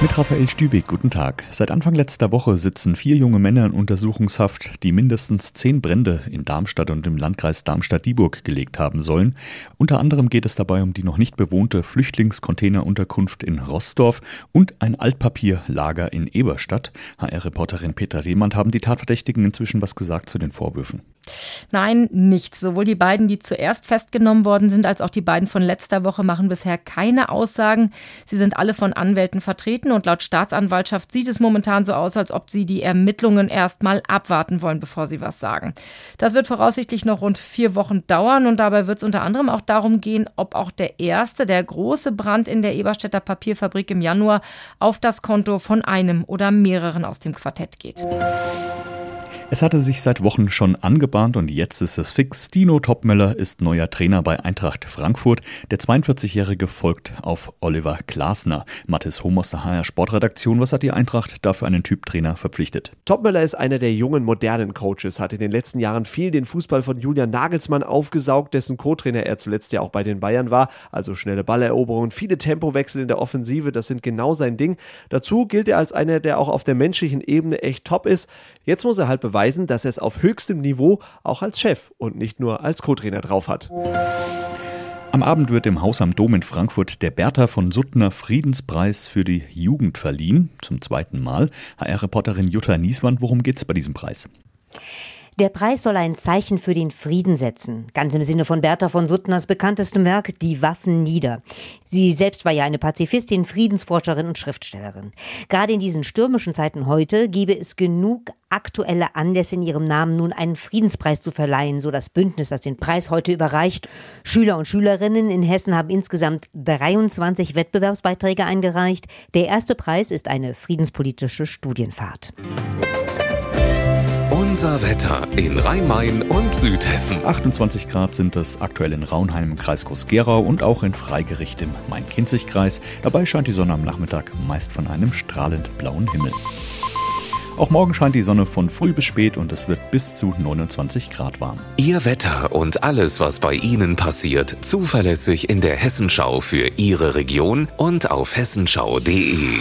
Mit Raphael Stübig, guten Tag. Seit Anfang letzter Woche sitzen vier junge Männer in Untersuchungshaft, die mindestens zehn Brände in Darmstadt und im Landkreis Darmstadt-Dieburg gelegt haben sollen. Unter anderem geht es dabei um die noch nicht bewohnte Flüchtlingscontainerunterkunft in Rossdorf und ein Altpapierlager in Eberstadt. HR-Reporterin Petra Rehmann haben die Tatverdächtigen inzwischen was gesagt zu den Vorwürfen. Nein, nichts. Sowohl die beiden, die zuerst festgenommen worden sind, als auch die beiden von letzter Woche machen bisher keine Aussagen. Sie sind alle von Anwälten vertreten Verfahren und laut Staatsanwaltschaft sieht es momentan so aus, als ob sie die Ermittlungen erstmal abwarten wollen, bevor sie was sagen. Das wird voraussichtlich noch rund vier Wochen dauern und dabei wird es unter anderem auch darum gehen, ob auch der erste, der große Brand in der Eberstädter Papierfabrik im Januar auf das Konto von einem oder mehreren aus dem Quartett geht. Es hatte sich seit Wochen schon angebahnt und jetzt ist es fix. Dino Topmöller ist neuer Trainer bei Eintracht Frankfurt. Der 42-Jährige folgt auf Oliver Glasner. Mathis Hohm aus der HR Sportredaktion. Was hat die Eintracht da für einen Typ Trainer verpflichtet? Topmöller ist einer der jungen, modernen Coaches, hat in den letzten Jahren viel den Fußball von Julian Nagelsmann aufgesaugt, dessen Co-Trainer er zuletzt ja auch bei den Bayern war. Also schnelle Balleroberungen, viele Tempowechsel in der Offensive, das sind genau sein Ding. Dazu gilt er als einer, der auch auf der menschlichen Ebene echt top ist. Jetzt muss er halt beweisen, beweisen, dass er es auf höchstem Niveau auch als Chef und nicht nur als Co-Trainer drauf hat. Am Abend wird im Haus am Dom in Frankfurt der Bertha von Suttner Friedenspreis für die Jugend verliehen, zum zweiten Mal. HR-Reporterin Jutta Nieswand, worum geht es bei diesem Preis? Der Preis soll ein Zeichen für den Frieden setzen. Ganz im Sinne von Bertha von Suttners bekanntestem Werk Die Waffen nieder. Sie selbst war ja eine Pazifistin, Friedensforscherin und Schriftstellerin. Gerade in diesen stürmischen Zeiten heute gebe es genug aktuelle Anlässe in ihrem Namen nun einen Friedenspreis zu verleihen, so das Bündnis, das den Preis heute überreicht. Schüler und Schülerinnen in Hessen haben insgesamt 23 Wettbewerbsbeiträge eingereicht. Der erste Preis ist eine friedenspolitische Studienfahrt. Unser Wetter in Rhein-Main und Südhessen. 28 Grad sind es aktuell in Raunheim im Kreis Groß-Gerau und auch in Freigericht im Main-Kinzig-Kreis. Dabei scheint die Sonne am Nachmittag meist von einem strahlend blauen Himmel. Auch morgen scheint die Sonne von früh bis spät und es wird bis zu 29 Grad warm. Ihr Wetter und alles, was bei Ihnen passiert, zuverlässig in der Hessenschau für Ihre Region und auf hessenschau.de.